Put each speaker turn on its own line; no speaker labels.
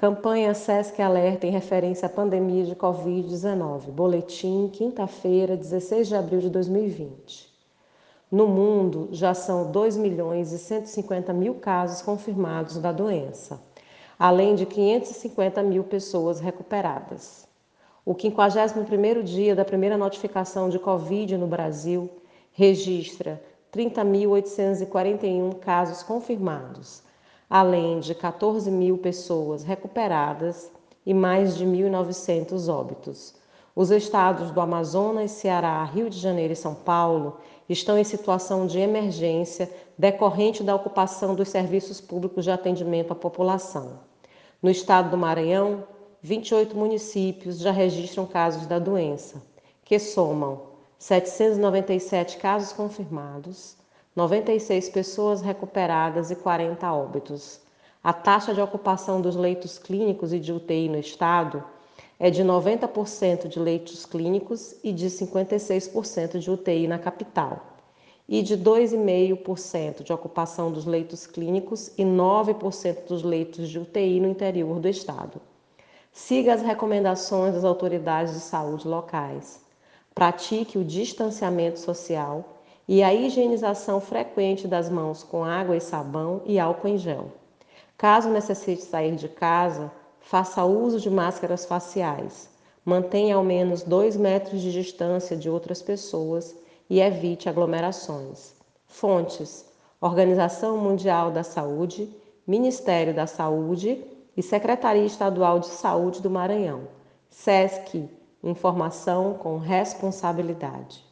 Campanha SESC Alerta em referência à pandemia de Covid-19. Boletim, quinta-feira, 16 de abril de 2020. No mundo, já são 2 milhões e 150 mil casos confirmados da doença, além de 550 mil pessoas recuperadas. O 51º dia da primeira notificação de Covid no Brasil registra 30.841 casos confirmados, além de 14 mil pessoas recuperadas e mais de 1.900 óbitos. Os estados do Amazonas, Ceará, Rio de Janeiro e São Paulo estão em situação de emergência decorrente da ocupação dos serviços públicos de atendimento à população. No estado do Maranhão, 28 municípios já registram casos da doença, que somam 797 casos confirmados, 96 pessoas recuperadas e 40 óbitos. A taxa de ocupação dos leitos clínicos e de UTI no estado é de 90% de leitos clínicos e de 56% de UTI na capital, e de 2,5% de ocupação dos leitos clínicos e 9% dos leitos de UTI no interior do estado. Siga as recomendações das autoridades de saúde locais. Pratique o distanciamento social e a higienização frequente das mãos com água e sabão e álcool em gel. Caso necessite sair de casa, faça uso de máscaras faciais. Mantenha ao menos 2 metros de distância de outras pessoas e evite aglomerações. Fontes: Organização Mundial da Saúde, Ministério da Saúde e Secretaria Estadual de Saúde do Maranhão. SESC Informação com responsabilidade.